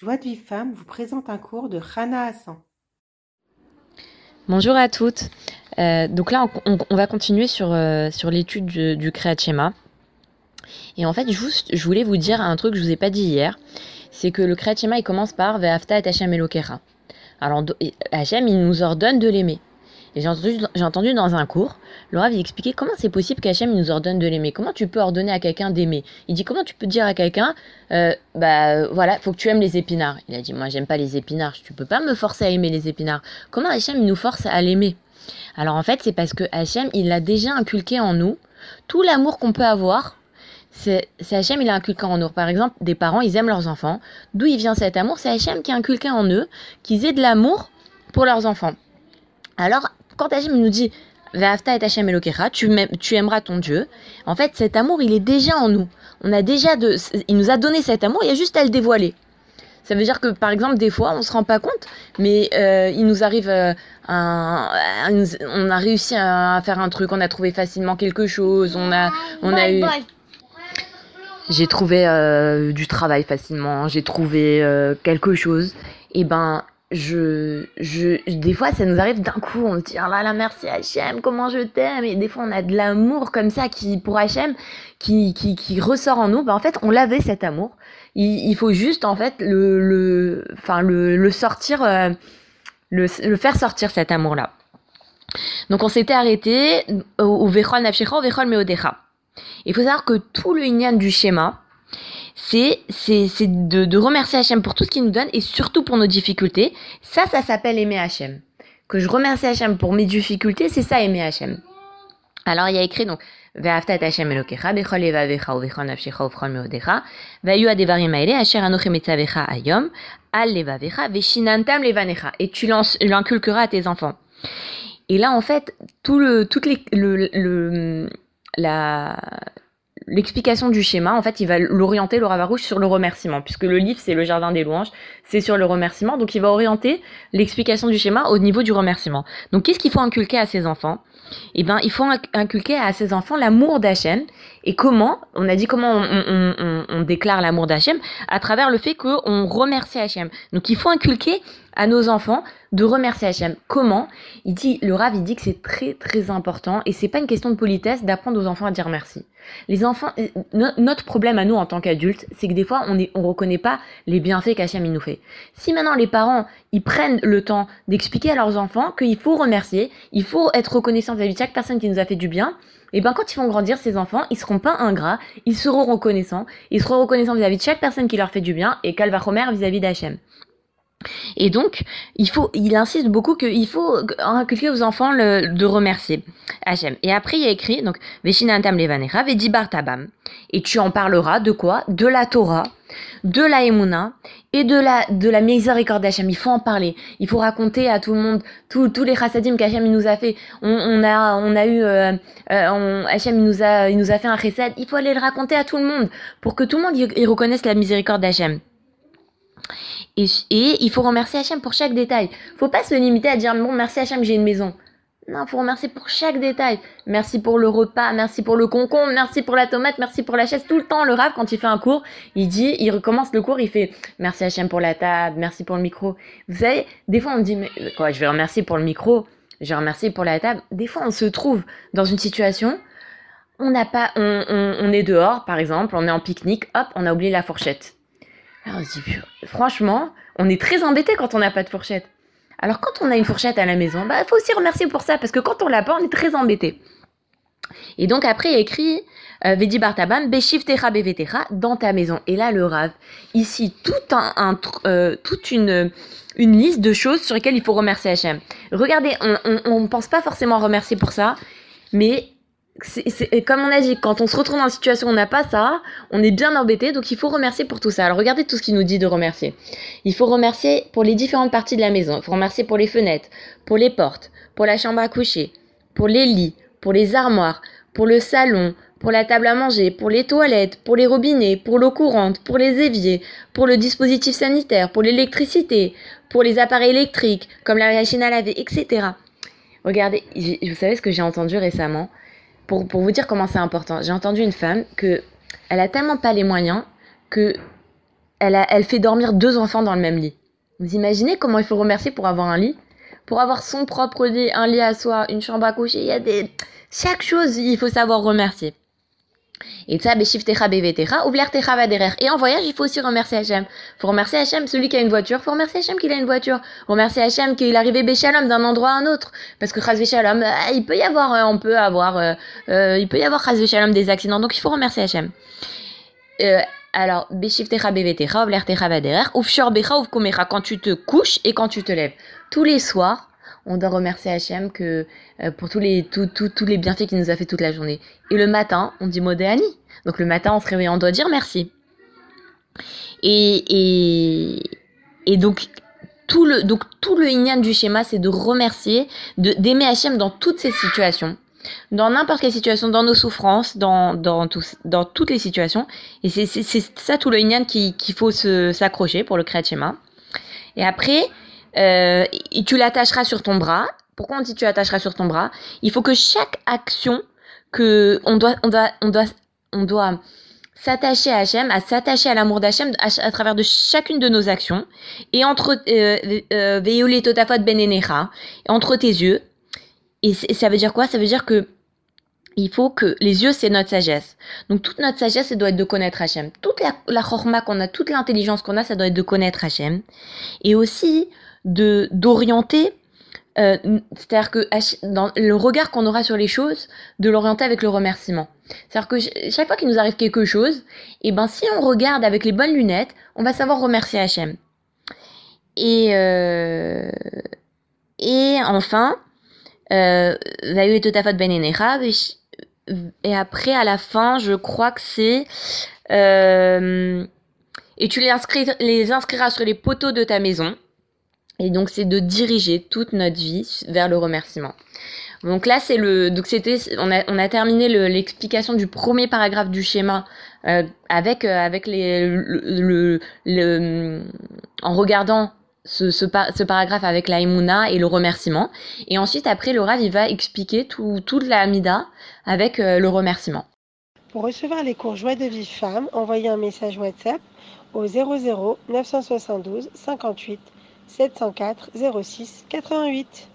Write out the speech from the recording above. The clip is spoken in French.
Joie de vie femme vous présente un cours de Rana Hassan. Bonjour à toutes. Euh, donc là, on, va continuer sur, euh, sur l'étude du, du Créat Et en fait, juste, je voulais vous dire un truc que je vous ai pas dit hier. C'est que le Créat il commence par Ve'afta et Hashem Elokera. Alors, Hachem, il nous ordonne de l'aimer. J'ai entendu, j'ai entendu dans un cours, le Rav expliquer comment c'est possible qu'Hachem nous ordonne de l'aimer. Comment tu peux ordonner à quelqu'un d'aimer? Il dit comment tu peux dire à quelqu'un, euh, bah voilà, faut que tu aimes les épinards? Il a dit moi j'aime pas les épinards, tu peux pas me forcer à aimer les épinards. Comment Hachem nous force à l'aimer? Alors en fait c'est parce que Hachem il a déjà inculqué en nous tout l'amour qu'on peut avoir. C'est Hachem, il a inculqué en nous. Par exemple, des parents, ils aiment leurs enfants. D'où il vient cet amour? C'est Hachem qui a inculqué en eux qu'ils aient de l'amour pour leurs enfants. Alors, quand Hachem nous dit Ve'afta et Hachem Elokecha, tu, tu aimeras ton Dieu. En fait, cet amour, il est déjà en nous. On a déjà de, il nous a donné cet amour, il y a juste à le dévoiler. Ça veut dire que, par exemple, des fois, on se rend pas compte, mais euh, il nous arrive euh, un, on a réussi à faire un truc, on a trouvé facilement quelque chose, on a, on a eu. J'ai trouvé euh, du travail facilement, j'ai trouvé quelque chose. Et ben, je, je, des fois, ça nous arrive d'un coup, on se dit, oh là là, merci Hachem, comment je t'aime. Et des fois, on a de l'amour comme ça qui, pour Hachem, qui, qui, qui ressort en nous. Ben, en fait, on l'avait cet amour. Il, il, faut juste, en fait, le, le, enfin, le, le sortir, euh, le, le faire sortir cet amour-là. Donc, on s'était arrêté au Vechol Nafshecha, au Vechol Meodecha. Il faut savoir que tout le Inyan du schéma, c'est de, de remercier Hachem pour tout ce qu'il nous donne et surtout pour nos difficultés. Ça, ça s'appelle aimer Hachem. Que je remercie Hachem pour mes difficultés, c'est ça aimer Hachem. Alors il y a écrit donc et tu l'inculqueras à tes enfants. Et là en fait tout le toute les, le, le la l'explication du schéma, en fait, il va l'orienter, le Ravarouche, sur le remerciement, puisque le livre, c'est le jardin des louanges, c'est sur le remerciement, donc il va orienter l'explication du schéma au niveau du remerciement. Donc, qu'est-ce qu'il faut inculquer à ses enfants? Eh ben, il faut inculquer à ses enfants l'amour d'Hachem, et comment On a dit comment on, on déclare l'amour d'Hachem à travers le fait qu'on remercie Hachem. Donc, il faut inculquer à nos enfants de remercier Hachem. Comment Il dit, le Rav, dit que c'est très très important et c'est pas une question de politesse d'apprendre aux enfants à dire merci. Les enfants, euh, notre problème à nous en tant qu'adultes, c'est que des fois on on reconnaît pas les bienfaits qu'Hachem nous fait. Si maintenant les parents ils prennent le temps d'expliquer à leurs enfants qu'il faut remercier, il faut être reconnaissant vis-à-vis de chaque personne qui nous a fait du bien, et ben quand ils vont grandir, ces enfants, ils seront pas ingrats, ils seront reconnaissants, ils seront reconnaissants vis-à-vis de chaque personne qui leur fait du bien et Calvachomer vis-à-vis d'Hachem. Et donc, il faut, il insiste beaucoup qu'il faut inculquer aux enfants de remercier Hachem. Et après, il a écrit, donc, Veshinantam levanera, vedibar tabam. Et tu en parleras de quoi? De la Torah, de la Emouna et de la, de la miséricorde d'Hachem. Il faut en parler. Il faut raconter à tout le monde, tous tous les chassadim qu'Hachem nous a fait. On, a, on a eu, euh, euh, on, Hachem il nous a, il nous a fait un chesed. Il faut aller le raconter à tout le monde pour que tout le monde y reconnaisse la miséricorde d'Hachem. Et, il faut remercier Hachem pour chaque détail. Faut pas se limiter à dire bon merci Hachem j'ai une maison. Non, faut remercier pour chaque détail. Merci pour le repas, merci pour le concombre, merci pour la tomate, merci pour la chaise. Tout le temps, le rave, quand il fait un cours, il dit, il recommence le cours, il fait merci Hachem pour la table, merci pour le micro. Vous savez, des fois on dit mais quoi, je vais remercier pour le micro, je vais remercier pour la table. Des fois on se trouve dans une situation, on n'a pas, on est dehors par exemple, on est en pique-nique, hop, on a oublié la fourchette. Alors dit, franchement, on est très embêté quand on n'a pas de fourchette. Alors quand on a une fourchette à la maison, bah faut aussi remercier pour ça parce que quand on l'a pas, on est très embêté. Et donc après il écrit euh, Vedi Bartabam Beshif Techa Bevetecha dans ta maison. Et là le Rav, ici tout un, euh, toute une une liste de choses sur lesquelles il faut remercier Hachem. Regardez, on ne pense pas forcément remercier pour ça, mais comme on a dit, quand on se retrouve dans une situation où on n'a pas ça, on est bien embêté, donc il faut remercier pour tout ça. Alors regardez tout ce qu'il nous dit de remercier. Il faut remercier pour les différentes parties de la maison. Il faut remercier pour les fenêtres, pour les portes, pour la chambre à coucher, pour les lits, pour les armoires, pour le salon, pour la table à manger, pour les toilettes, pour les robinets, pour l'eau courante, pour les éviers, pour le dispositif sanitaire, pour l'électricité, pour les appareils électriques, comme la machine à laver, etc. Regardez, vous savez ce que j'ai entendu récemment? Pour, pour vous dire comment c'est important. J'ai entendu une femme que elle a tellement pas les moyens que elle, fait dormir deux enfants dans le même lit. Vous imaginez comment il faut remercier pour avoir un lit? Pour avoir son propre lit, un lit à soi, une chambre à coucher, il y a des... Chaque chose, il faut savoir remercier. Et ça, Et en voyage, il faut aussi remercier Hachem. Il faut remercier Hachem, celui qui a une voiture. Il faut remercier Hachem qu'il a une voiture. Remercier Hachem qu'il est arrivé Béchalom d'un endroit à un autre. Parce que Chaz Shalom, euh, il peut y avoir, euh, on peut avoir, euh, il peut y avoir Chaz des accidents. Donc il faut remercier Hachem. alors, Beshiftecha Bevetecha, Ovlertecha Vaderer, Ufshor Becha, quand tu te couches et quand tu te lèves. Tous les soirs, on doit remercier Hachem que, euh, pour tous les, bienfaits qu'il nous a fait toute la journée. Et le matin, on dit Modéani. Donc le matin, on se réveille, on doit dire merci. Et, et, et donc, tout le, donc, tout le du schéma, c'est de remercier, de, d'aimer Hachem dans toutes ces situations. Dans n'importe quelle situation, dans nos souffrances, dans, dans, toutes les situations. Et c'est, ça tout le ignan qu'il faut s'accrocher pour le créer schéma. Et après, euh, tu l'attacheras sur ton bras. Pourquoi on dit tu l'attacheras sur ton bras? Il faut que chaque action que on doit, on doit, on doit, on doit s'attacher à Hachem, à s'attacher à l'amour d'Hachem à, travers de chacune de nos actions et entre euh, euh, totafot ben entre tes yeux. Et ça veut dire quoi? Ça veut dire que il faut que les yeux, c'est notre sagesse. Donc toute notre sagesse, ça doit être de connaître Hachem. Toute la, la qu'on a, toute l'intelligence qu'on a, ça doit être de connaître Hachem. Et aussi de d'orienter euh, c'est-à-dire que dans le regard qu'on aura sur les choses, de l'orienter avec le remerciement. C'est-à-dire que chaque fois qu'il nous arrive quelque chose, et eh ben si on regarde avec les bonnes lunettes, on va savoir remercier Hachem. Et euh, et enfin, euh, ben et après à la fin, je crois que c'est et tu les, les inscriras sur les poteaux de ta maison. Et donc c'est de diriger toute notre vie vers le remerciement. Donc là c'est le donc c'était on a on a terminé l'explication du premier paragraphe du schéma euh, avec euh, avec les le, le, en regardant ce, ce, ce, paragraphe avec la et le remerciement. Et ensuite, après, il va expliquer tout, toute la avec euh, le remerciement. Pour recevoir les cours Joie de vie femme, envoyez un message WhatsApp au 00 972 58 704 06 88